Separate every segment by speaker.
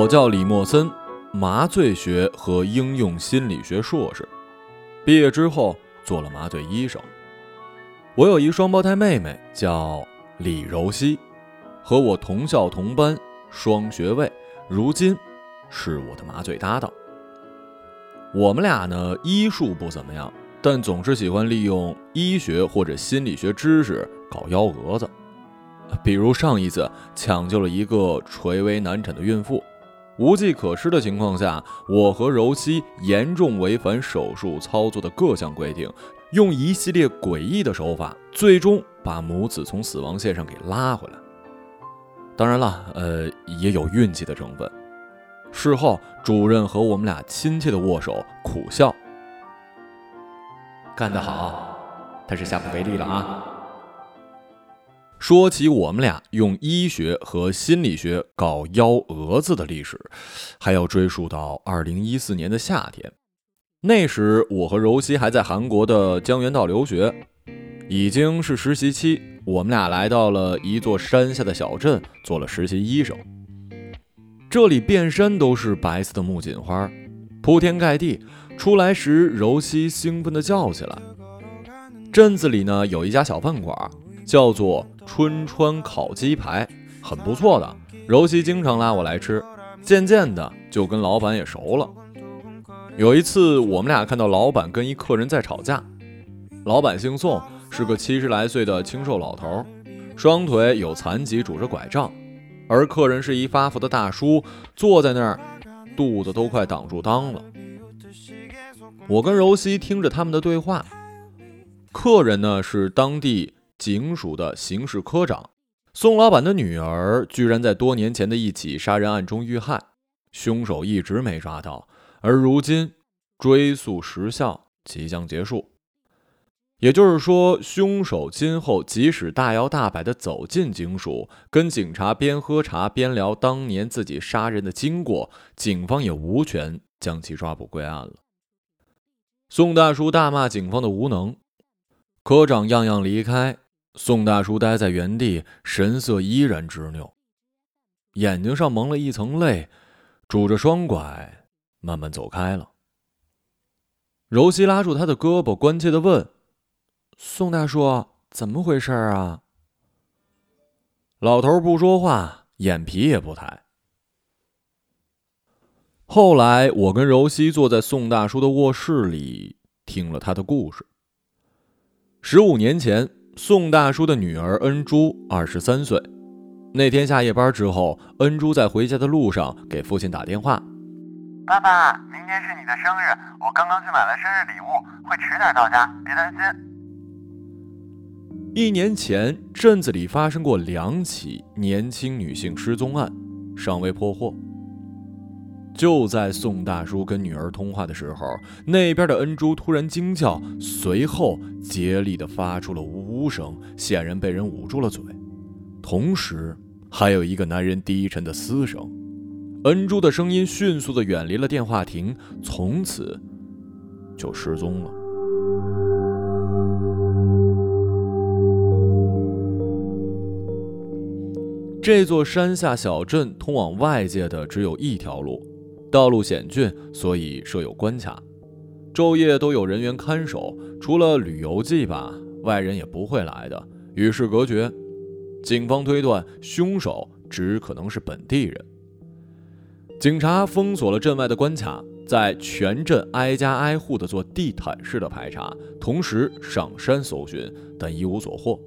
Speaker 1: 我叫李默森，麻醉学和应用心理学硕士，毕业之后做了麻醉医生。我有一双胞胎妹妹，叫李柔熙，和我同校同班，双学位，如今是我的麻醉搭档。我们俩呢，医术不怎么样，但总是喜欢利用医学或者心理学知识搞幺蛾子。比如上一次抢救了一个垂危难产的孕妇，无计可施的情况下，我和柔熙严重违反手术操作的各项规定，用一系列诡异的手法，最终把母子从死亡线上给拉回来。当然了，呃，也有运气的成分。事后，主任和我们俩亲切的握手，苦笑：“
Speaker 2: 干得好，他是下不为例了啊。”
Speaker 1: 说起我们俩用医学和心理学搞幺蛾子的历史，还要追溯到二零一四年的夏天。那时我和柔熙还在韩国的江原道留学，已经是实习期。我们俩来到了一座山下的小镇，做了实习医生。这里遍山都是白色的木槿花，铺天盖地。出来时，柔熙兴奋地叫起来：“镇子里呢，有一家小饭馆。”叫做春川烤鸡排，很不错的。柔熙经常拉我来吃，渐渐的就跟老板也熟了。有一次，我们俩看到老板跟一客人在吵架。老板姓宋，是个七十来岁的清瘦老头，双腿有残疾，拄着拐杖。而客人是一发福的大叔，坐在那儿，肚子都快挡住裆了。我跟柔熙听着他们的对话，客人呢是当地。警署的刑事科长宋老板的女儿居然在多年前的一起杀人案中遇害，凶手一直没抓到，而如今追诉时效即将结束，也就是说，凶手今后即使大摇大摆地走进警署，跟警察边喝茶边聊当年自己杀人的经过，警方也无权将其抓捕归案了。宋大叔大骂警方的无能，科长样样离开。宋大叔呆在原地，神色依然执拗，眼睛上蒙了一层泪，拄着双拐，慢慢走开了。柔熙拉住他的胳膊，关切的问：“宋大叔，怎么回事啊？”老头不说话，眼皮也不抬。后来，我跟柔熙坐在宋大叔的卧室里，听了他的故事。十五年前。宋大叔的女儿恩珠二十三岁，那天下夜班之后，恩珠在回家的路上给父亲打电话：“
Speaker 3: 爸爸，明天是你的生日，我刚刚去买了生日礼物，会迟点到家，别担心。”
Speaker 1: 一年前，镇子里发生过两起年轻女性失踪案，尚未破获。就在宋大叔跟女儿通话的时候，那边的恩珠突然惊叫，随后竭力地发出了呜呜声，显然被人捂住了嘴。同时，还有一个男人低沉的嘶声。恩珠的声音迅速地远离了电话亭，从此就失踪了。这座山下小镇通往外界的只有一条路。道路险峻，所以设有关卡，昼夜都有人员看守。除了旅游季吧，外人也不会来的，与世隔绝。警方推断，凶手只可能是本地人。警察封锁了镇外的关卡，在全镇挨家挨户的做地毯式的排查，同时上山搜寻，但一无所获。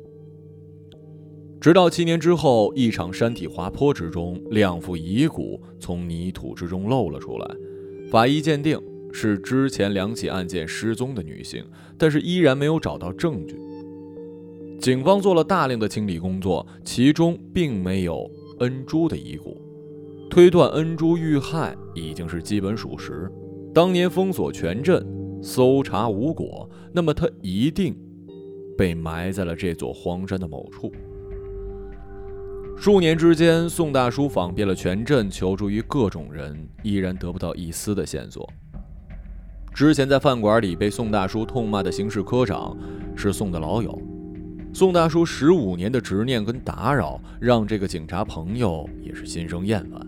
Speaker 1: 直到七年之后，一场山体滑坡之中，两副遗骨从泥土之中露了出来。法医鉴定是之前两起案件失踪的女性，但是依然没有找到证据。警方做了大量的清理工作，其中并没有恩珠的遗骨，推断恩珠遇害已经是基本属实。当年封锁全镇，搜查无果，那么她一定被埋在了这座荒山的某处。数年之间，宋大叔访遍了全镇，求助于各种人，依然得不到一丝的线索。之前在饭馆里被宋大叔痛骂的刑事科长是宋的老友，宋大叔十五年的执念跟打扰，让这个警察朋友也是心生厌烦。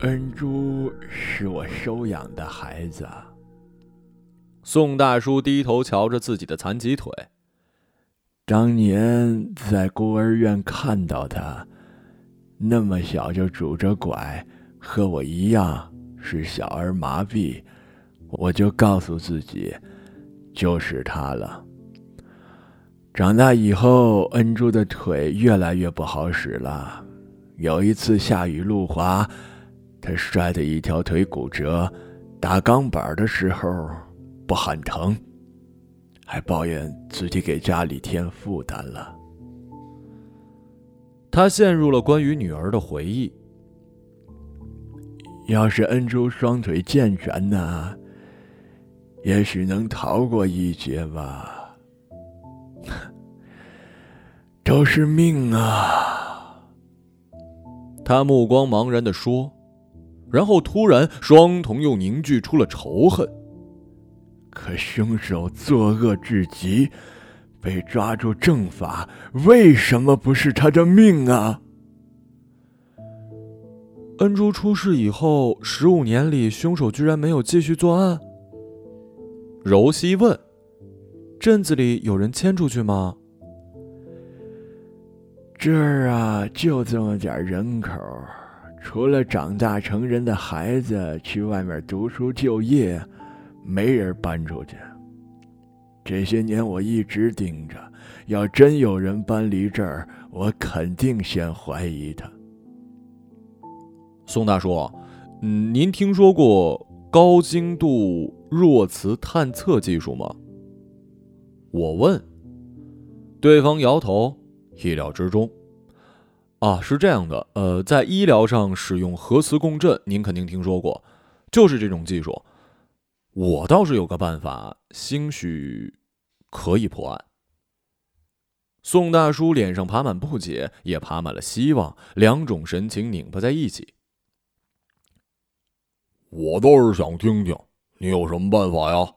Speaker 4: 恩珠是我收养的孩子。
Speaker 1: 宋大叔低头瞧着自己的残疾腿。
Speaker 4: 当年在孤儿院看到他，那么小就拄着拐，和我一样是小儿麻痹，我就告诉自己，就是他了。长大以后，恩珠的腿越来越不好使了。有一次下雨路滑。他摔得一条腿骨折，打钢板的时候不喊疼，还抱怨自己给家里添负担了。
Speaker 1: 他陷入了关于女儿的回忆。
Speaker 4: 要是恩珠双腿健全呢，也许能逃过一劫吧。都是命啊！
Speaker 1: 他目光茫然的说。然后突然，双瞳又凝聚出了仇恨。
Speaker 4: 可凶手作恶至极，被抓住正法，为什么不是他的命啊？
Speaker 1: 恩珠出事以后，十五年里，凶手居然没有继续作案。柔西问：“镇子里有人迁出去吗？”
Speaker 4: 这儿啊，就这么点人口。除了长大成人的孩子去外面读书就业，没人搬出去。这些年我一直盯着，要真有人搬离这儿，我肯定先怀疑他。
Speaker 1: 宋大叔，嗯，您听说过高精度弱磁探测技术吗？我问，对方摇头，意料之中。啊，是这样的，呃，在医疗上使用核磁共振，您肯定听说过，就是这种技术。我倒是有个办法，兴许可以破案。宋大叔脸上爬满不解，也爬满了希望，两种神情拧巴在一起。
Speaker 5: 我倒是想听听，你有什么办法呀？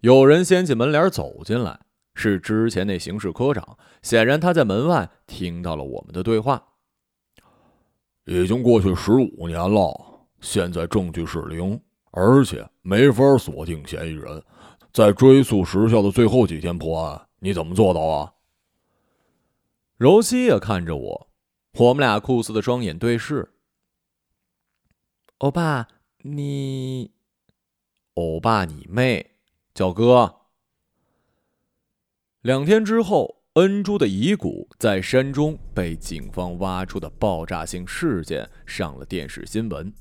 Speaker 1: 有人掀起门帘走进来。是之前那刑事科长，显然他在门外听到了我们的对话。
Speaker 5: 已经过去十五年了，现在证据是零，而且没法锁定嫌疑人，在追诉时效的最后几天破案，你怎么做到啊？
Speaker 1: 柔西也看着我，我们俩酷似的双眼对视。欧巴，你，欧巴你妹，叫哥。两天之后，恩珠的遗骨在山中被警方挖出的爆炸性事件上了电视新闻。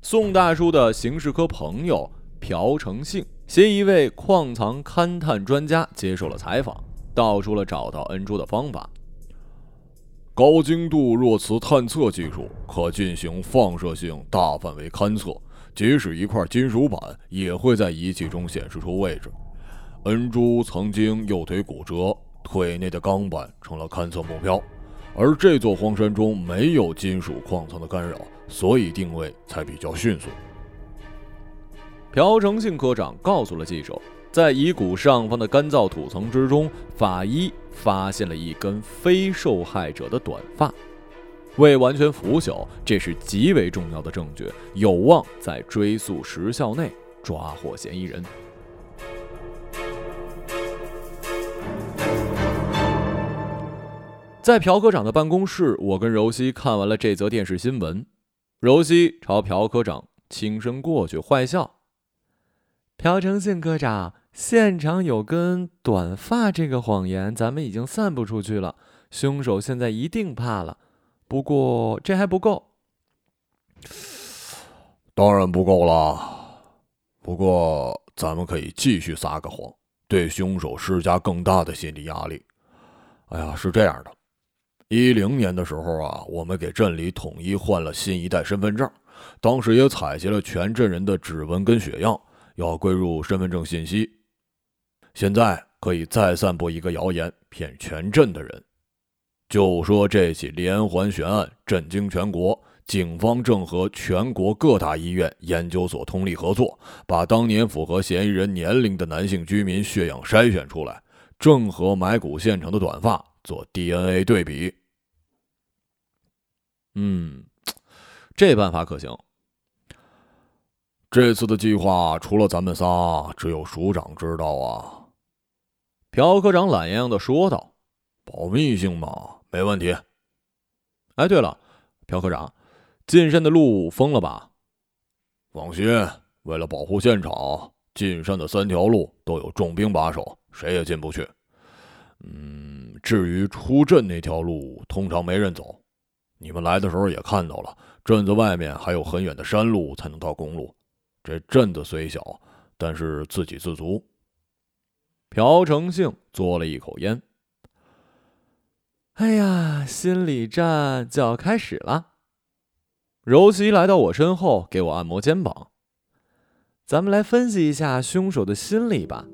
Speaker 1: 宋大叔的刑事科朋友朴成信携一位矿藏勘探专家接受了采访，道出了找到恩珠的方法：
Speaker 5: 高精度弱磁探测技术可进行放射性大范围勘测，即使一块金属板也会在仪器中显示出位置。恩珠曾经右腿骨折，腿内的钢板成了勘测目标，而这座荒山中没有金属矿藏的干扰，所以定位才比较迅速。
Speaker 1: 朴成信科长告诉了记者，在遗骨上方的干燥土层之中，法医发现了一根非受害者的短发，未完全腐朽，这是极为重要的证据，有望在追诉时效内抓获嫌疑人。在朴科长的办公室，我跟柔熙看完了这则电视新闻。柔西朝朴科长轻声过去，坏笑：“朴成信科长，现场有根短发，这个谎言咱们已经散布出去了，凶手现在一定怕了。不过这还不够。”“
Speaker 5: 当然不够了。不过咱们可以继续撒个谎，对凶手施加更大的心理压力。”“哎呀，是这样的。”一零年的时候啊，我们给镇里统一换了新一代身份证，当时也采集了全镇人的指纹跟血样，要归入身份证信息。现在可以再散布一个谣言，骗全镇的人，就说这起连环悬案震惊全国，警方正和全国各大医院、研究所通力合作，把当年符合嫌疑人年龄的男性居民血样筛选出来，正和埋骨现场的短发做 DNA 对比。
Speaker 1: 嗯，这办法可行。
Speaker 5: 这次的计划除了咱们仨，只有署长知道啊。
Speaker 1: 朴科长懒洋洋的说道：“
Speaker 5: 保密性嘛，没问题。
Speaker 1: 哎，对了，朴科长，进山的路封了吧？
Speaker 5: 放心，为了保护现场，进山的三条路都有重兵把守，谁也进不去。嗯，至于出镇那条路，通常没人走。你们来的时候也看到了，镇子外面还有很远的山路才能到公路。”这镇子虽小，但是自给自足。
Speaker 1: 朴成兴嘬了一口烟。哎呀，心理战就要开始了。柔熙来到我身后，给我按摩肩膀。咱们来分析一下凶手的心理吧。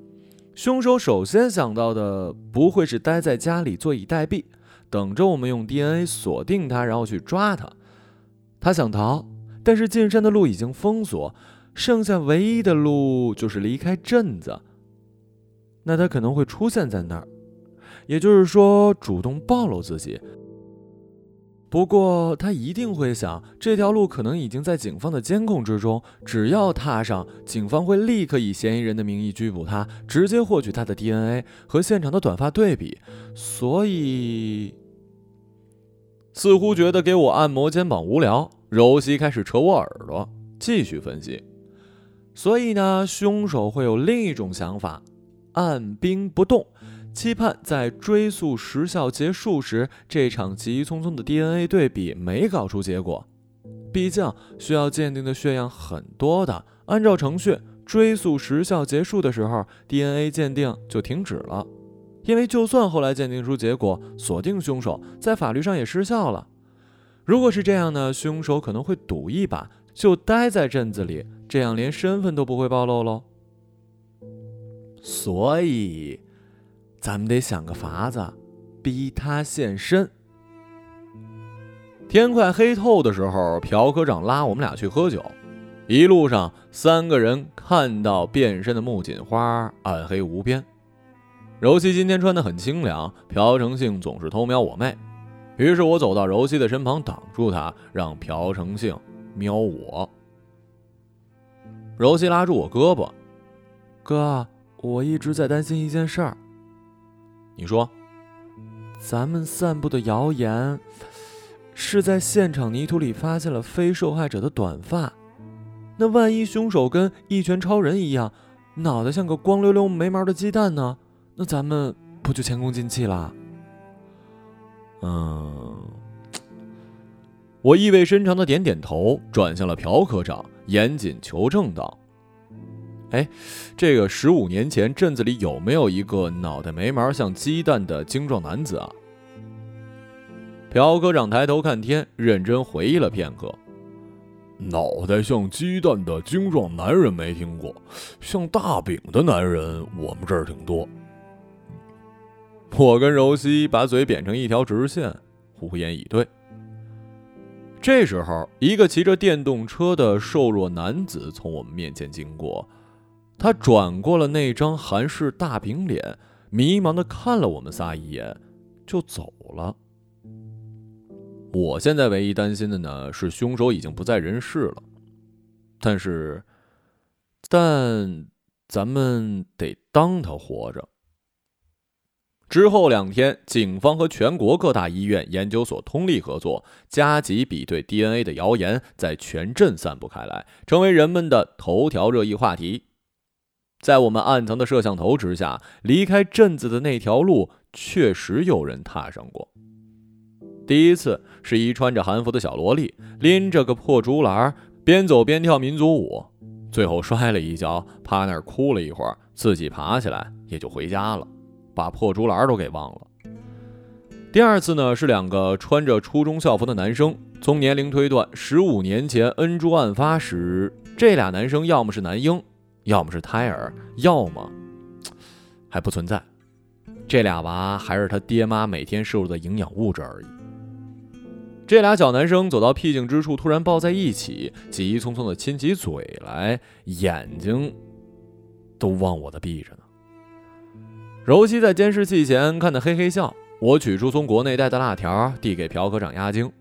Speaker 1: 凶手首先想到的不会是待在家里坐以待毙，等着我们用 DNA 锁定他，然后去抓他。他想逃，但是进山的路已经封锁。剩下唯一的路就是离开镇子，那他可能会出现在那儿，也就是说主动暴露自己。不过他一定会想，这条路可能已经在警方的监控之中，只要踏上，警方会立刻以嫌疑人的名义拘捕他，直接获取他的 DNA 和现场的短发对比。所以，似乎觉得给我按摩肩膀无聊，柔西开始扯我耳朵，继续分析。所以呢，凶手会有另一种想法，按兵不动，期盼在追溯时效结束时，这场急匆匆的 DNA 对比没搞出结果。毕竟需要鉴定的血样很多的，按照程序，追溯时效结束的时候，DNA 鉴定就停止了。因为就算后来鉴定出结果，锁定凶手，在法律上也失效了。如果是这样呢，凶手可能会赌一把，就待在镇子里。这样连身份都不会暴露喽，所以咱们得想个法子，逼他现身。天快黑透的时候，朴科长拉我们俩去喝酒。一路上，三个人看到变身的木槿花，暗黑无边。柔熙今天穿得很清凉，朴成兴总是偷瞄我妹，于是我走到柔熙的身旁，挡住他，让朴成兴瞄我。柔熙拉住我胳膊，哥，我一直在担心一件事儿。你说，咱们散布的谣言是在现场泥土里发现了非受害者的短发，那万一凶手跟一拳超人一样，脑袋像个光溜溜没毛的鸡蛋呢？那咱们不就前功尽弃了？嗯，我意味深长的点点头，转向了朴科长。严谨求证道：“哎，这个十五年前镇子里有没有一个脑袋没毛像鸡蛋的精壮男子啊？”朴科长抬头看天，认真回忆了片刻：“
Speaker 5: 脑袋像鸡蛋的精壮男人没听过，像大饼的男人我们这儿挺多。”
Speaker 1: 我跟柔西把嘴扁成一条直线，无言以对。这时候，一个骑着电动车的瘦弱男子从我们面前经过，他转过了那张韩式大饼脸，迷茫的看了我们仨一眼，就走了。我现在唯一担心的呢，是凶手已经不在人世了，但是，但咱们得当他活着。之后两天，警方和全国各大医院、研究所通力合作，加急比对 DNA 的谣言在全镇散布开来，成为人们的头条热议话题。在我们暗藏的摄像头之下，离开镇子的那条路确实有人踏上过。第一次是一穿着韩服的小萝莉，拎着个破竹篮，边走边跳民族舞，最后摔了一跤，趴那儿哭了一会儿，自己爬起来也就回家了。把破竹篮都给忘了。第二次呢，是两个穿着初中校服的男生，从年龄推断，十五年前恩珠案发时，这俩男生要么是男婴，要么是胎儿，要么还不存在。这俩娃还是他爹妈每天摄入的营养物质而已。这俩小男生走到僻静之处，突然抱在一起，急匆匆的亲起嘴来，眼睛都忘我的闭着呢。柔熙在监视器前看得嘿嘿笑。我取出从国内带的辣条，递给朴科长压惊。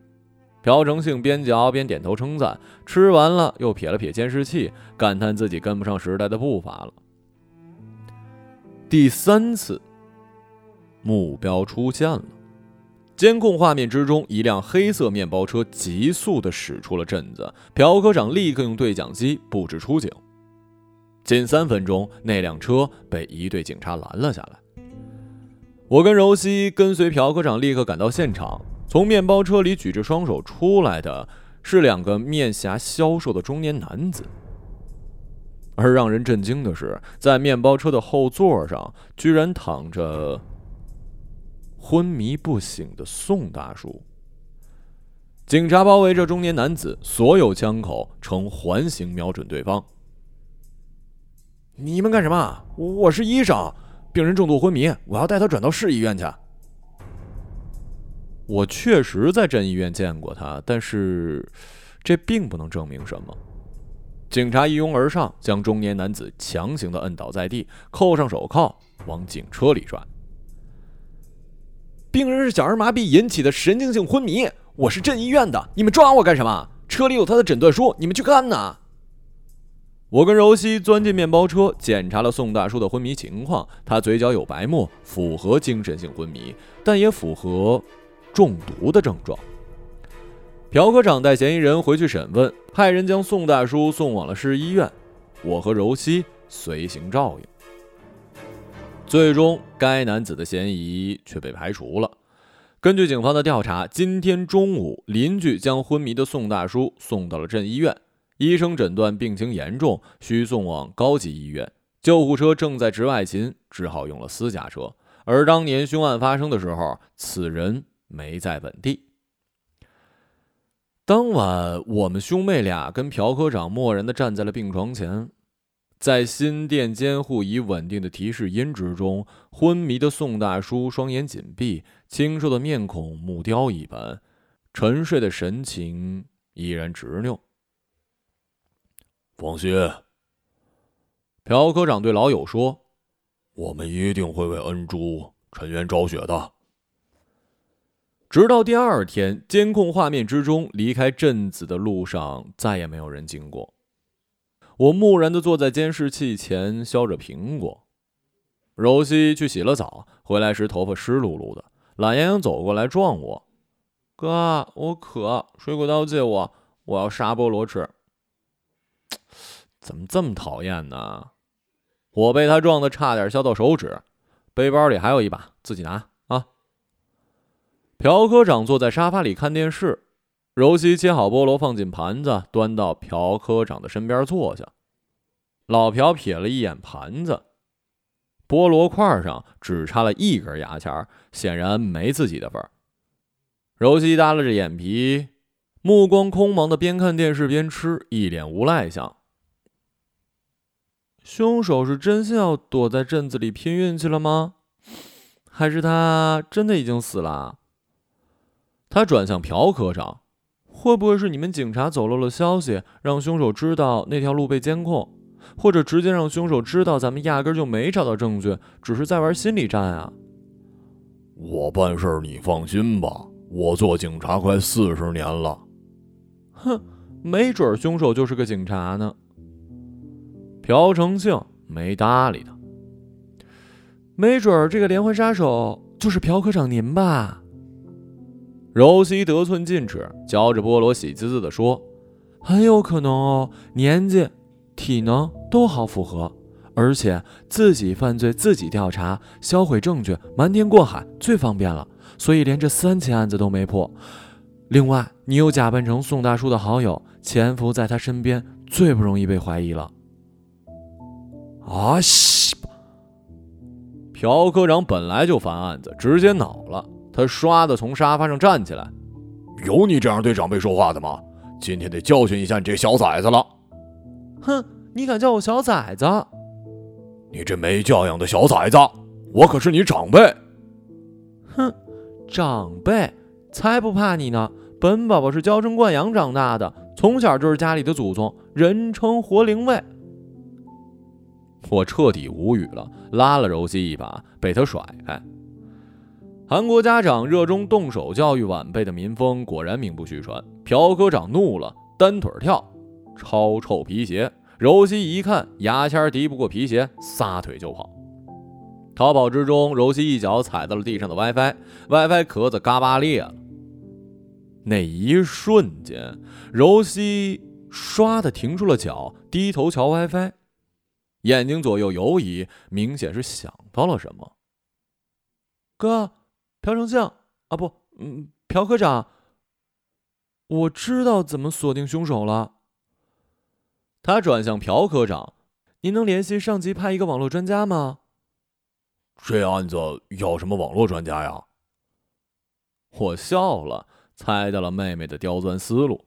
Speaker 1: 朴成信边嚼边点头称赞，吃完了又瞥了瞥监视器，感叹自己跟不上时代的步伐了。第三次，目标出现了。监控画面之中，一辆黑色面包车急速的驶出了镇子。朴科长立刻用对讲机布置出警。仅三分钟，那辆车被一队警察拦了下来。我跟柔西跟随朴科长立刻赶到现场。从面包车里举着双手出来的是两个面颊消瘦的中年男子。而让人震惊的是，在面包车的后座上，居然躺着。昏迷不醒的宋大叔。警察包围着中年男子，所有枪口呈环形瞄准对方。你们干什么？我是医生，病人重度昏迷，我要带他转到市医院去。我确实在镇医院见过他，但是这并不能证明什么。警察一拥而上，将中年男子强行的摁倒在地，扣上手铐，往警车里拽。病人是小儿麻痹引起的神经性昏迷，我是镇医院的，你们抓我干什么？车里有他的诊断书，你们去看呐。我跟柔西钻进面包车，检查了宋大叔的昏迷情况，他嘴角有白沫，符合精神性昏迷，但也符合中毒的症状。朴科长带嫌疑人回去审问，派人将宋大叔送往了市医院，我和柔西随行照应。最终，该男子的嫌疑却被排除了。根据警方的调查，今天中午，邻居将昏迷的宋大叔送到了镇医院，医生诊断病情严重，需送往高级医院。救护车正在值外勤，只好用了私家车。而当年凶案发生的时候，此人没在本地。当晚，我们兄妹俩跟朴科长默然的站在了病床前。在心电监护仪稳定的提示音之中，昏迷的宋大叔双眼紧闭，清瘦的面孔木雕一般，沉睡的神情依然执拗。
Speaker 5: 放心，
Speaker 1: 朴科长对老友说：“
Speaker 5: 我们一定会为恩珠沉冤昭雪的。”
Speaker 1: 直到第二天，监控画面之中，离开镇子的路上再也没有人经过。我木然地坐在监视器前，削着苹果。柔西去洗了澡，回来时头发湿漉漉的，懒洋洋走过来撞我：“哥，我渴，水果刀借我，我要沙菠萝吃。”怎么这么讨厌呢？我被他撞得差点削到手指。背包里还有一把，自己拿。朴科长坐在沙发里看电视。柔西切好菠萝，放进盘子，端到朴科长的身边坐下。老朴瞥了一眼盘子，菠萝块上只插了一根牙签，显然没自己的份儿。柔西耷拉着眼皮，目光空茫的边看电视边吃，一脸无赖相。凶手是真心要躲在镇子里拼运气了吗？还是他真的已经死了？他转向朴科长。会不会是你们警察走漏了消息，让凶手知道那条路被监控，或者直接让凶手知道咱们压根就没找到证据，只是在玩心理战啊？
Speaker 5: 我办事你放心吧，我做警察快四十年了。
Speaker 1: 哼，没准凶手就是个警察呢。朴成庆没搭理他。没准这个连环杀手就是朴科长您吧？柔西得寸进尺，嚼着菠萝，喜滋滋地说：“很有可能哦，年纪、体能都好符合，而且自己犯罪自己调查，销毁证据，瞒天过海最方便了，所以连这三起案子都没破。另外，你又假扮成宋大叔的好友，潜伏在他身边，最不容易被怀疑了。”
Speaker 5: 啊西！
Speaker 1: 朴科长本来就烦案子，直接恼了。他唰的从沙发上站起来，
Speaker 5: 有你这样对长辈说话的吗？今天得教训一下你这小崽子了！
Speaker 1: 哼，你敢叫我小崽子？
Speaker 5: 你这没教养的小崽子！我可是你长辈！
Speaker 1: 哼，长辈才不怕你呢！本宝宝是娇生惯养长大的，从小就是家里的祖宗，人称活灵位。我彻底无语了，拉了柔西一把，被他甩开。韩国家长热衷动手教育晚辈的民风果然名不虚传。朴科长怒了，单腿跳，超臭皮鞋。柔西一看，牙签敌不过皮鞋，撒腿就跑。逃跑之中，柔西一脚踩到了地上的 WiFi，WiFi 壳子嘎巴裂了。那一瞬间，柔西唰的停住了脚，低头瞧 WiFi，眼睛左右游移，明显是想到了什么。哥，朴丞相啊，不，嗯，朴科长，我知道怎么锁定凶手了。他转向朴科长：“您能联系上级派一个网络专家吗？”
Speaker 5: 这案子要什么网络专家呀？
Speaker 1: 我笑了，猜到了妹妹的刁钻思路。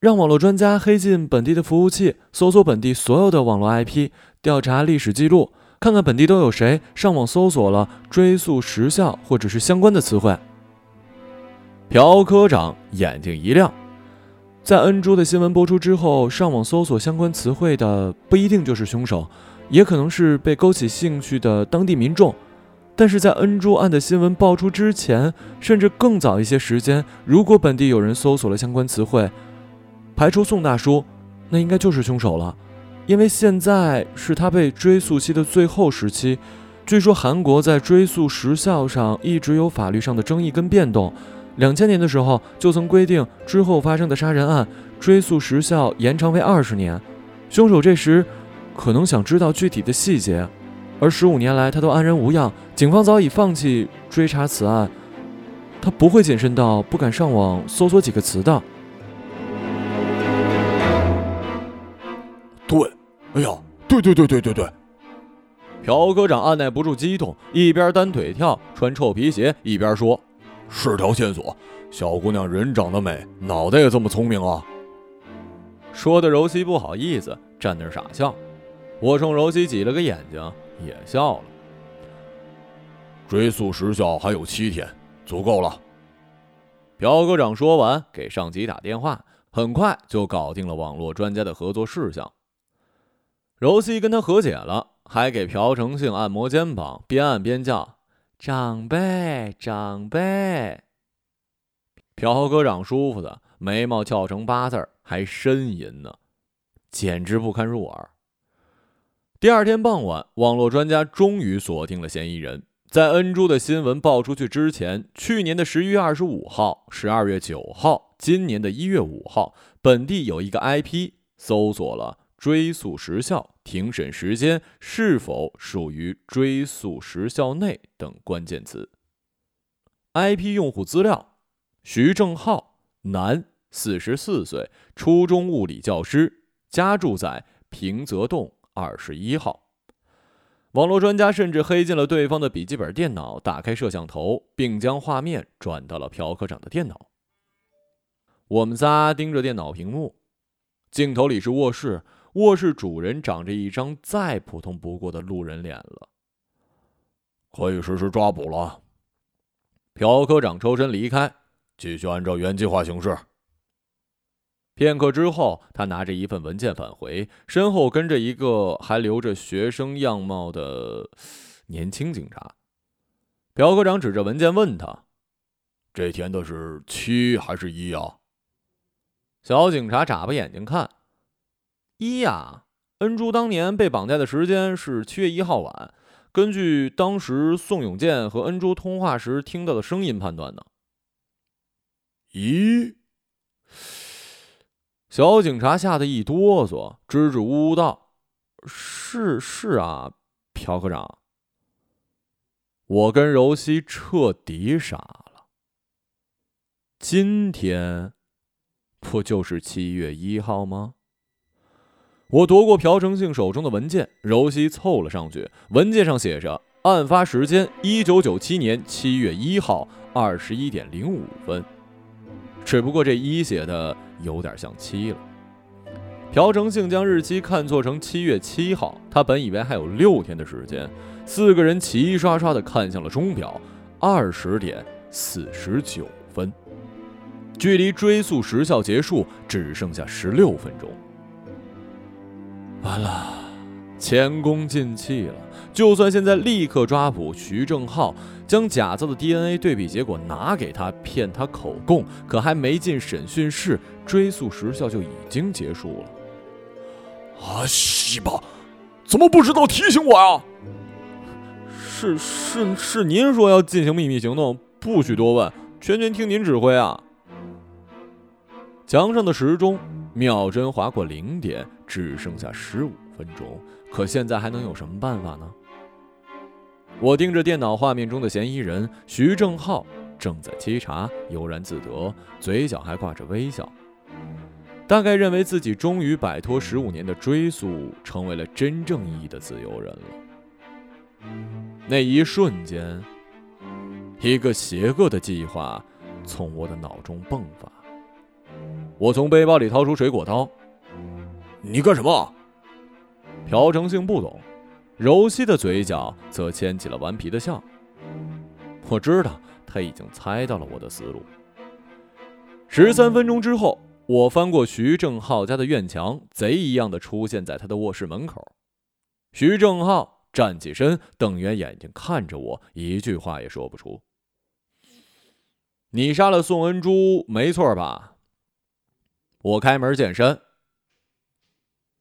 Speaker 1: 让网络专家黑进本地的服务器，搜索本地所有的网络 IP，调查历史记录，看看本地都有谁上网搜索了，追溯时效或者是相关的词汇。朴科长眼睛一亮。在恩珠的新闻播出之后，上网搜索相关词汇的不一定就是凶手，也可能是被勾起兴趣的当地民众。但是在恩珠案的新闻爆出之前，甚至更早一些时间，如果本地有人搜索了相关词汇，排除宋大叔，那应该就是凶手了。因为现在是他被追诉期的最后时期，据说韩国在追诉时效上一直有法律上的争议跟变动。两千年的时候就曾规定，之后发生的杀人案追诉时效延长为二十年。凶手这时可能想知道具体的细节，而十五年来他都安然无恙，警方早已放弃追查此案。他不会谨慎到不敢上网搜索几个词的。
Speaker 5: 哎呀，对对对对对对！
Speaker 1: 朴科长按耐不住激动，一边单腿跳，穿臭皮鞋，一边说。
Speaker 5: 是条线索，小姑娘人长得美，脑袋也这么聪明啊！
Speaker 1: 说的柔西不好意思，站那儿傻笑。我冲柔西挤了个眼睛，也笑了。
Speaker 5: 追溯时效还有七天，足够了。
Speaker 1: 朴科长说完，给上级打电话，很快就搞定了网络专家的合作事项。柔西跟他和解了，还给朴成信按摩肩膀，边按边叫。长辈，长辈。朴科长舒服的眉毛翘成八字还呻吟呢，简直不堪入耳。第二天傍晚，网络专家终于锁定了嫌疑人。在恩珠的新闻爆出去之前，去年的十一月二十五号、十二月九号、今年的一月五号，本地有一个 IP 搜索了。追诉时效、庭审时间是否属于追诉时效内等关键词。IP 用户资料：徐正浩，男，四十四岁，初中物理教师，家住在平泽洞二十一号。网络专家甚至黑进了对方的笔记本电脑，打开摄像头，并将画面转到了朴科长的电脑。我们仨盯着电脑屏幕，镜头里是卧室。卧室主人长着一张再普通不过的路人脸了，
Speaker 5: 可以实施抓捕了。
Speaker 1: 朴科长抽身离开，
Speaker 5: 继续按照原计划行事。
Speaker 1: 片刻之后，他拿着一份文件返回，身后跟着一个还留着学生样貌的年轻警察。朴科长指着文件问他：“
Speaker 5: 这填的是七还是一啊？”
Speaker 1: 小警察眨巴眼睛看。一呀，恩珠当年被绑架的时间是七月一号晚，根据当时宋永健和恩珠通话时听到的声音判断的。
Speaker 5: 咦，
Speaker 1: 小警察吓得一哆嗦，支支吾吾道：“是是啊，朴科长。”我跟柔熙彻底傻了。今天不就是七月一号吗？我夺过朴成信手中的文件，柔西凑了上去。文件上写着：案发时间一九九七年七月一号二十一点零五分。只不过这一写的有点像七了。朴成信将日期看错成七月七号，他本以为还有六天的时间。四个人齐刷刷地看向了钟表，二十点四十九分，距离追诉时效结束只剩下十六分钟。完了，前功尽弃了。就算现在立刻抓捕徐正浩，将假造的 DNA 对比结果拿给他，骗他口供。可还没进审讯室，追诉时效就已经结束了。
Speaker 5: 啊，西吧，怎么不知道提醒我呀？
Speaker 1: 是是是，您说要进行秘密行动，不许多问，全权听您指挥啊！墙上的时钟秒针划过零点，只剩下十五分钟。可现在还能有什么办法呢？我盯着电脑画面中的嫌疑人徐正浩，正在沏茶，悠然自得，嘴角还挂着微笑。大概认为自己终于摆脱十五年的追诉，成为了真正意义的自由人了。那一瞬间，一个邪恶的计划从我的脑中迸发。我从背包里掏出水果刀，
Speaker 5: 你干什么？
Speaker 1: 朴成兴不懂，柔西的嘴角则牵起了顽皮的笑。我知道他已经猜到了我的思路。十三分钟之后。我翻过徐正浩家的院墙，贼一样的出现在他的卧室门口。徐正浩站起身，瞪圆眼睛看着我，一句话也说不出。你杀了宋恩珠，没错吧？我开门见山。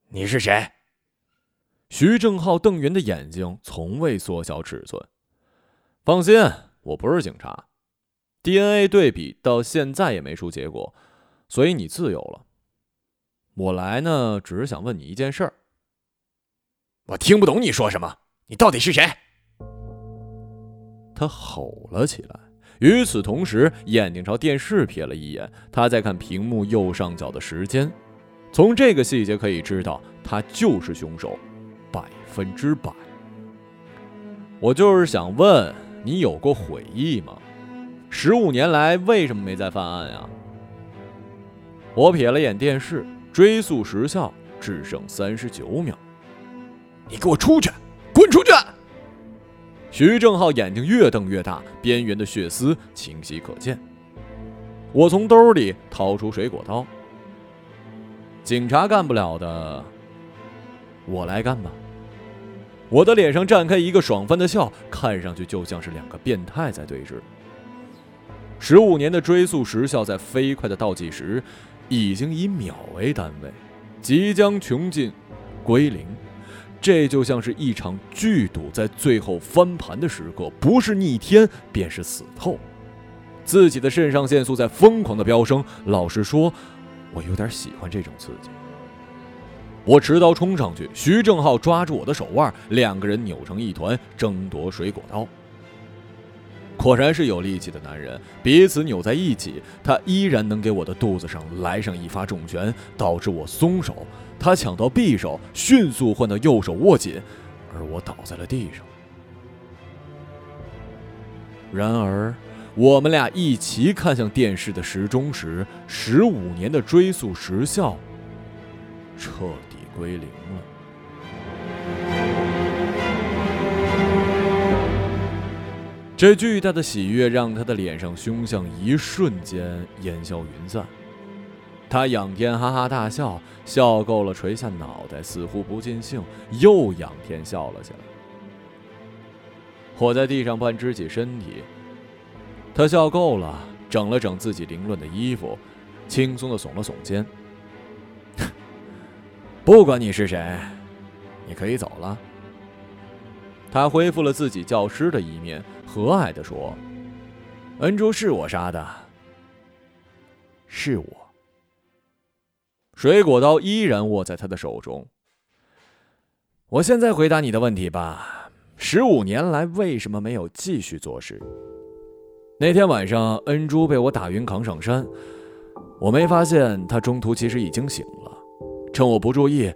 Speaker 5: 你是谁？
Speaker 1: 徐正浩瞪圆的眼睛从未缩小尺寸。放心，我不是警察。DNA 对比到现在也没出结果。所以你自由了。我来呢，只是想问你一件事儿。
Speaker 5: 我听不懂你说什么，你到底是谁？
Speaker 1: 他吼了起来，与此同时，眼睛朝电视瞥了一眼，他在看屏幕右上角的时间。从这个细节可以知道，他就是凶手，百分之百。我就是想问你，有过悔意吗？十五年来，为什么没再犯案呀？我瞥了眼电视，追溯时效只剩三十九秒。
Speaker 5: 你给我出去，滚出去！
Speaker 1: 徐正浩眼睛越瞪越大，边缘的血丝清晰可见。我从兜里掏出水果刀。警察干不了的，我来干吧。我的脸上绽开一个爽翻的笑，看上去就像是两个变态在对峙。十五年的追溯时效在飞快的倒计时。已经以秒为单位，即将穷尽，归零。这就像是一场剧赌在最后翻盘的时刻，不是逆天便是死透。自己的肾上腺素在疯狂的飙升。老实说，我有点喜欢这种刺激。我持刀冲上去，徐正浩抓住我的手腕，两个人扭成一团，争夺水果刀。果然是有力气的男人，彼此扭在一起，他依然能给我的肚子上来上一发重拳，导致我松手。他抢到匕首，迅速换到右手握紧，而我倒在了地上。然而，我们俩一齐看向电视的时钟时，十五年的追溯时效彻底归零了。这巨大的喜悦让他的脸上凶相一瞬间烟消云散，他仰天哈哈大笑，笑够了垂下脑袋，似乎不尽兴，又仰天笑了起来。我在地上半支起身体，他笑够了，整了整自己凌乱的衣服，轻松的耸了耸肩。不管你是谁，你可以走了。他恢复了自己教师的一面。和蔼地说：“恩珠是我杀的，是我。”水果刀依然握在他的手中。我现在回答你的问题吧：十五年来为什么没有继续做事？那天晚上，恩珠被我打晕扛上山，我没发现她中途其实已经醒了。趁我不注意，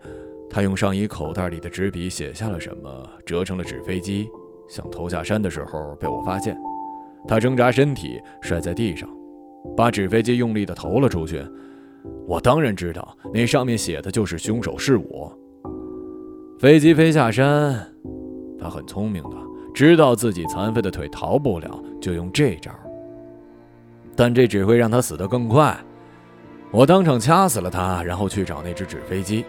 Speaker 1: 她用上衣口袋里的纸笔写下了什么，折成了纸飞机。想投下山的时候被我发现，他挣扎身体摔在地上，把纸飞机用力的投了出去。我当然知道那上面写的就是凶手是我。飞机飞下山，他很聪明的，知道自己残废的腿逃不了，就用这招。但这只会让他死得更快。我当场掐死了他，然后去找那只纸飞机。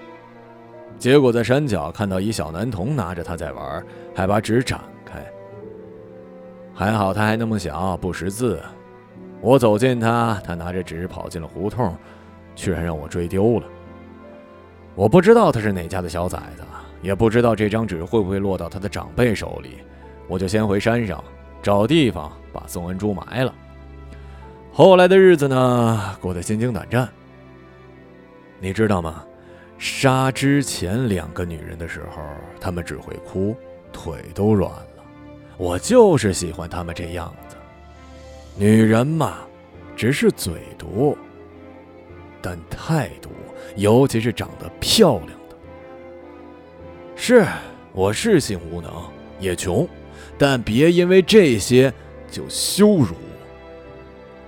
Speaker 1: 结果在山脚看到一小男童拿着它在玩，还把纸展开。还好他还那么小，不识字。我走近他，他拿着纸跑进了胡同，居然让我追丢了。我不知道他是哪家的小崽子，也不知道这张纸会不会落到他的长辈手里，我就先回山上找地方把宋恩珠埋了。后来的日子呢，过得心惊胆战。你知道吗？杀之前两个女人的时候，她们只会哭，腿都软了。我就是喜欢她们这样子。女人嘛，只是嘴毒，但态度，尤其是长得漂亮的。是，我是性无能，也穷，但别因为这些就羞辱我。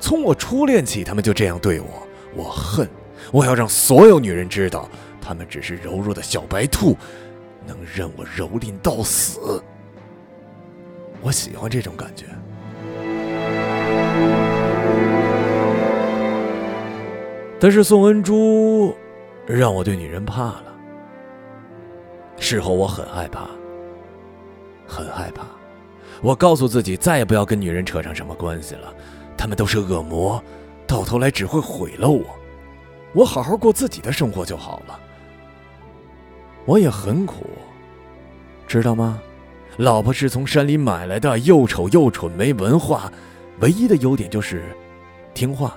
Speaker 1: 从我初恋起，他们就这样对我，我恨，我要让所有女人知道。他们只是柔弱的小白兔，能任我蹂躏到死。我喜欢这种感觉。但是宋恩珠让我对女人怕了。事后我很害怕，很害怕。我告诉自己再也不要跟女人扯上什么关系了，她们都是恶魔，到头来只会毁了我。我好好过自己的生活就好了。我也很苦，知道吗？老婆是从山里买来的，又丑又蠢，没文化，唯一的优点就是听话，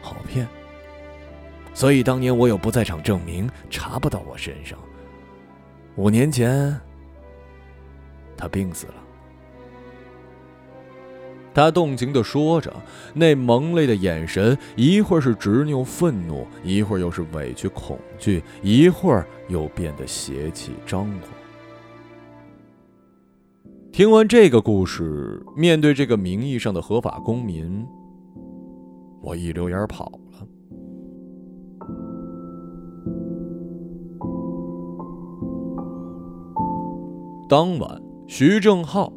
Speaker 1: 好骗。所以当年我有不在场证明，查不到我身上。五年前，他病死了。他动情的说着，那蒙泪的眼神，一会儿是执拗愤怒，一会儿又是委屈恐惧，一会儿又变得邪气张狂。听完这个故事，面对这个名义上的合法公民，我一溜烟跑了。当晚，徐正浩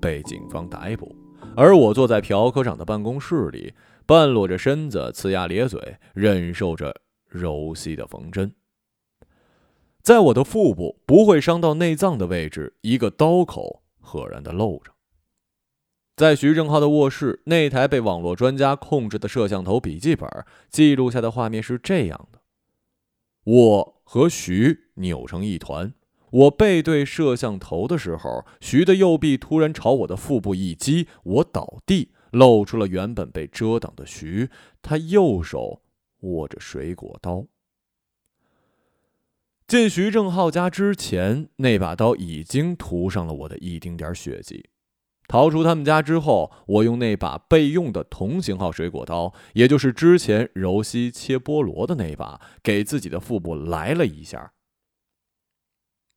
Speaker 1: 被警方逮捕。而我坐在朴科长的办公室里，半裸着身子，呲牙咧嘴，忍受着柔细的缝针。在我的腹部不会伤到内脏的位置，一个刀口赫然的露着。在徐正浩的卧室，那台被网络专家控制的摄像头笔记本记录下的画面是这样的：我和徐扭成一团。我背对摄像头的时候，徐的右臂突然朝我的腹部一击，我倒地，露出了原本被遮挡的徐。他右手握着水果刀。进徐正浩家之前，那把刀已经涂上了我的一丁点血迹。逃出他们家之后，我用那把备用的同型号水果刀，也就是之前柔西切菠萝的那把，给自己的腹部来了一下。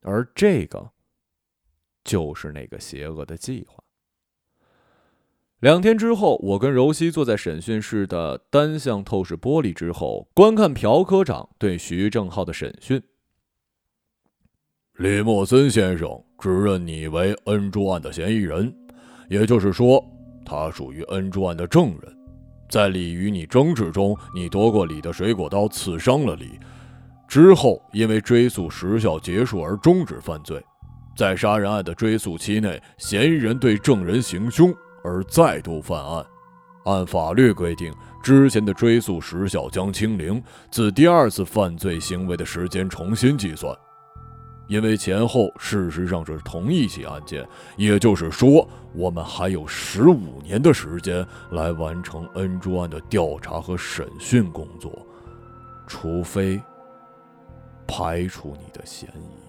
Speaker 1: 而这个，就是那个邪恶的计划。两天之后，我跟柔熙坐在审讯室的单向透视玻璃之后，观看朴科长对徐正浩的审讯。
Speaker 5: 李莫森先生指认你为恩珠案的嫌疑人，也就是说，他属于恩珠案的证人。在李与你争执中，你夺过李的水果刀，刺伤了李。之后，因为追诉时效结束而终止犯罪，在杀人案的追诉期内，嫌疑人对证人行凶而再度犯案。按法律规定，之前的追诉时效将清零，自第二次犯罪行为的时间重新计算。因为前后事实上是同一起案件，也就是说，我们还有十五年的时间来完成恩珠案的调查和审讯工作，除非。排除你的嫌疑。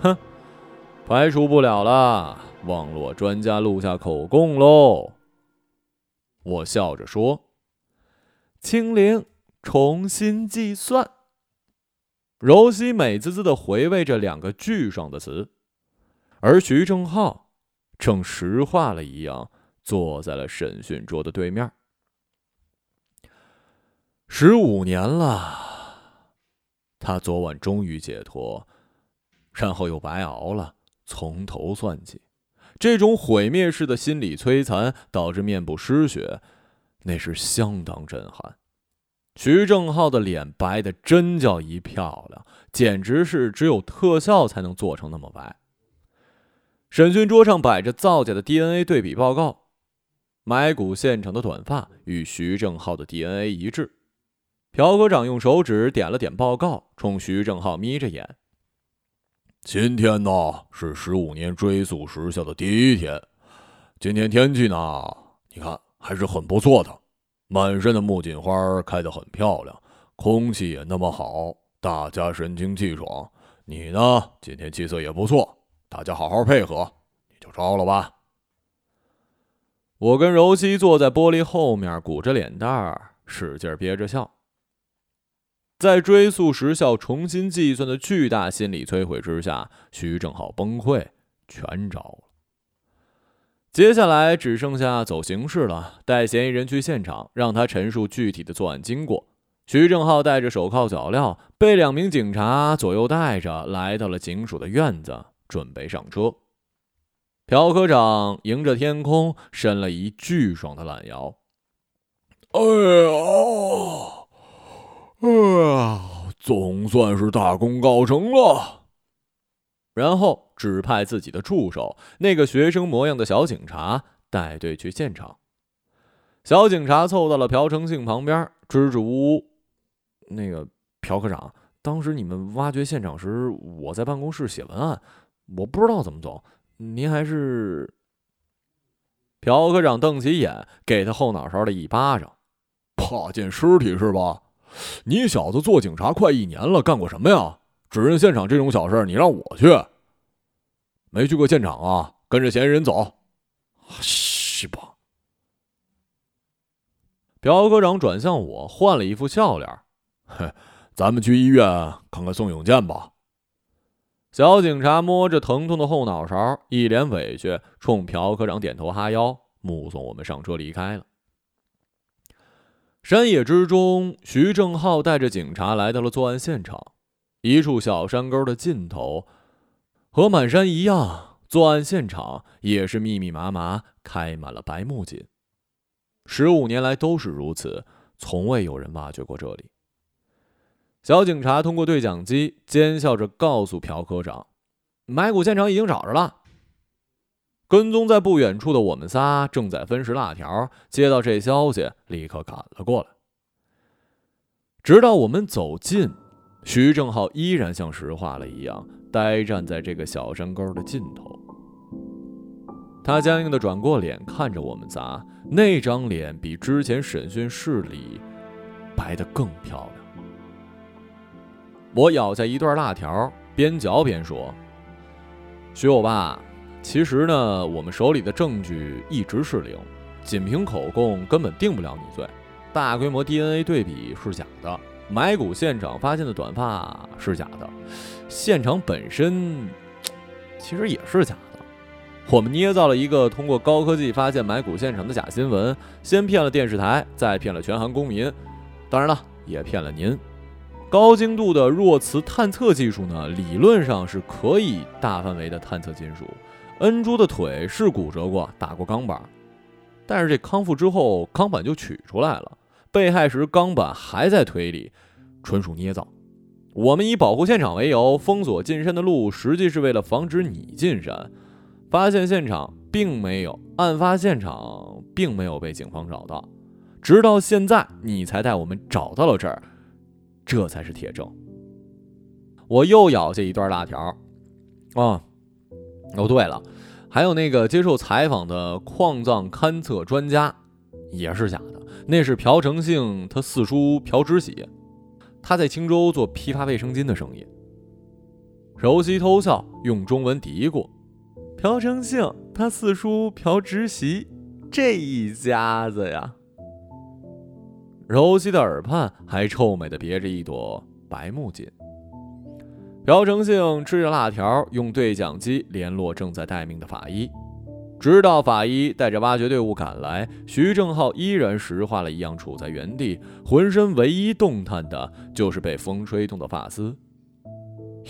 Speaker 1: 哼，排除不了了。网络专家录下口供喽。我笑着说：“清零，重新计算。”柔西美滋滋的回味着两个巨爽的词，而徐正浩正石化了一样坐在了审讯桌的对面。十五年了，他昨晚终于解脱，然后又白熬了，从头算起。这种毁灭式的心理摧残导致面部失血，那是相当震撼。徐正浩的脸白的真叫一漂亮，简直是只有特效才能做成那么白。审讯桌上摆着造假的 DNA 对比报告，埋骨现场的短发与徐正浩的 DNA 一致。朴科长用手指点了点报告，冲徐正浩眯着眼：“
Speaker 5: 今天呢是十五年追溯时效的第一天，今天天气呢，你看还是很不错的。”满山的木槿花开得很漂亮，空气也那么好，大家神清气爽。你呢，今天气色也不错，大家好好配合，你就招了吧。
Speaker 1: 我跟柔熙坐在玻璃后面，鼓着脸蛋儿，使劲憋着笑。在追溯时效重新计算的巨大心理摧毁之下，徐正浩崩溃，全招了。接下来只剩下走形式了，带嫌疑人去现场，让他陈述具体的作案经过。徐正浩带着手铐脚镣，被两名警察左右带着，来到了警署的院子，准备上车。朴科长迎着天空，伸了一巨爽的懒腰。
Speaker 5: 哎呀，啊，总算是大功告成了。
Speaker 1: 然后指派自己的助手，那个学生模样的小警察带队去现场。小警察凑到了朴成信旁边，支支吾吾：“那个朴科长，当时你们挖掘现场时，我在办公室写文案，我不知道怎么走。您还是……”朴科长瞪起眼，给他后脑勺的一巴掌：“
Speaker 5: 怕见尸体是吧？你小子做警察快一年了，干过什么呀？”指认现场这种小事，你让我去？没去过现场啊？跟着嫌疑人走。是吧？
Speaker 1: 朴科长转向我，换了一副笑脸。
Speaker 5: 嘿，咱们去医院看看宋永健吧。
Speaker 1: 小警察摸着疼痛的后脑勺，一脸委屈，冲朴科长点头哈腰，目送我们上车离开了。山野之中，徐正浩带着警察来到了作案现场。一处小山沟的尽头，和满山一样，作案现场也是密密麻麻开满了白木槿。十五年来都是如此，从未有人挖掘过这里。小警察通过对讲机奸笑着告诉朴科长：“埋骨现场已经找着了。”跟踪在不远处的我们仨正在分食辣条，接到这消息，立刻赶了过来。直到我们走近。徐正浩依然像石化了一样，呆站在这个小山沟的尽头。他僵硬的转过脸，看着我们仨，那张脸比之前审讯室里白的更漂亮。我咬下一段辣条，边嚼边说：“徐欧巴，其实呢，我们手里的证据一直是零，仅凭口供根本定不了你罪，大规模 DNA 对比是假的。”埋骨现场发现的短发是假的，现场本身其实也是假的。我们捏造了一个通过高科技发现埋骨现场的假新闻，先骗了电视台，再骗了全韩公民，当然了，也骗了您。高精度的弱磁探测技术呢，理论上是可以大范围的探测金属。恩珠的腿是骨折过，打过钢板，但是这康复之后，钢板就取出来了。被害时钢板还在腿里，纯属捏造。我们以保护现场为由封锁进山的路，实际是为了防止你进山。发现现场并没有，案发现场并没有被警方找到，直到现在你才带我们找到了这儿，这才是铁证。我又咬下一段辣条。啊，哦对了，还有那个接受采访的矿藏勘测专家，也是假的。那是朴成兴，他四叔朴直喜，他在青州做批发卫生巾的生意。柔西偷笑，用中文嘀咕：“朴成兴，他四叔朴直喜，这一家子呀。”柔西的耳畔还臭美的别着一朵白木槿。朴成兴吃着辣条，用对讲机联络正在待命的法医。直到法医带着挖掘队伍赶来，徐正浩依然石化了一样处在原地，浑身唯一动弹的就是被风吹动的发丝，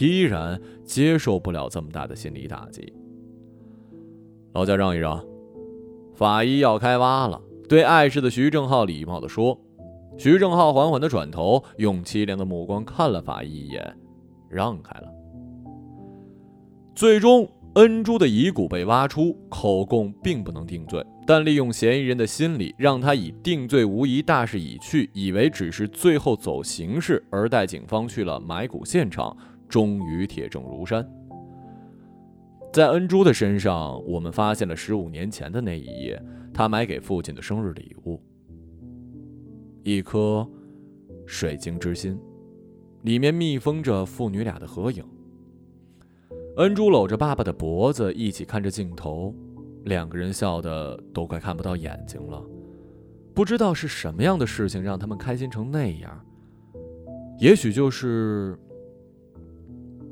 Speaker 1: 依然接受不了这么大的心理打击。老家让一让，法医要开挖了。对碍事的徐正浩礼貌地说：“徐正浩缓缓地转头，用凄凉的目光看了法医一眼，让开了。最终，恩珠的遗骨被挖出，口供并不能定罪，但利用嫌疑人的心理，让他以定罪无疑、大势已去，以为只是最后走形式，而带警方去了埋骨现场，终于铁证如山。在恩珠的身上，我们发现了十五年前的那一夜，他买给父亲的生日礼物。一颗水晶之心，里面密封着父女俩的合影。恩珠搂着爸爸的脖子，一起看着镜头，两个人笑得都快看不到眼睛了。不知道是什么样的事情让他们开心成那样。也许就是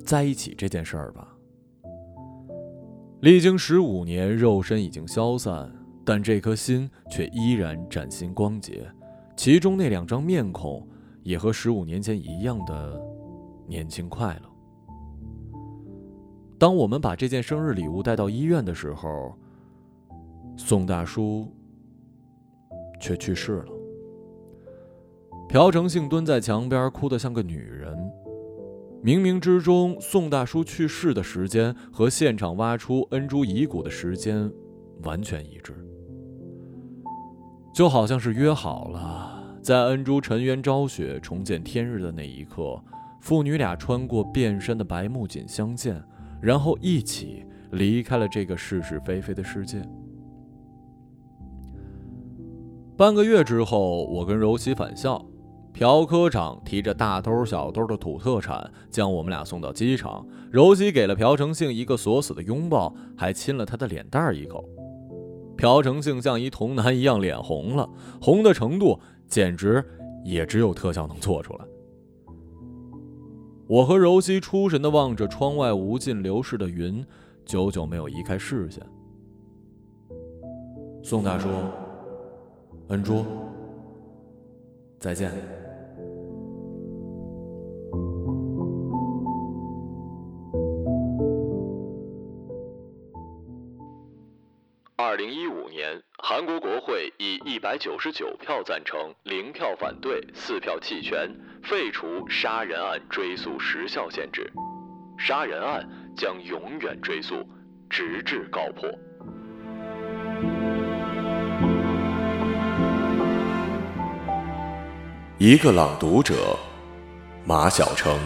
Speaker 1: 在一起这件事儿吧。历经十五年，肉身已经消散，但这颗心却依然崭新光洁。其中那两张面孔，也和十五年前一样的年轻快乐。当我们把这件生日礼物带到医院的时候，宋大叔却去世了。朴成信蹲在墙边，哭得像个女人。冥冥之中，宋大叔去世的时间和现场挖出恩珠遗骨的时间完全一致。就好像是约好了，在恩珠沉冤昭雪、重见天日的那一刻，父女俩穿过变身的白木槿相见，然后一起离开了这个是是非非的世界。半个月之后，我跟柔熙返校，朴科长提着大兜小兜的土特产，将我们俩送到机场。柔熙给了朴成信一个锁死的拥抱，还亲了他的脸蛋一口。朴成信像一童男一样脸红了，红的程度简直也只有特效能做出来。我和柔熙出神的望着窗外无尽流逝的云，久久没有移开视线。宋大叔，恩珠，再见。
Speaker 6: 韩国国会以一百九十九票赞成、零票反对、四票弃权，废除杀人案追诉时效限制，杀人案将永远追诉，直至告破。
Speaker 7: 一个朗读者，马晓成。